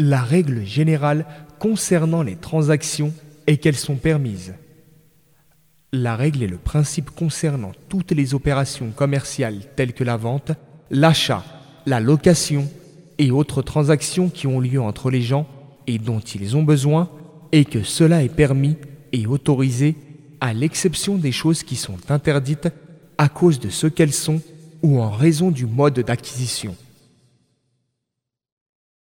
La règle générale concernant les transactions est qu'elles sont permises. La règle est le principe concernant toutes les opérations commerciales telles que la vente, l'achat, la location et autres transactions qui ont lieu entre les gens et dont ils ont besoin et que cela est permis et autorisé à l'exception des choses qui sont interdites à cause de ce qu'elles sont ou en raison du mode d'acquisition.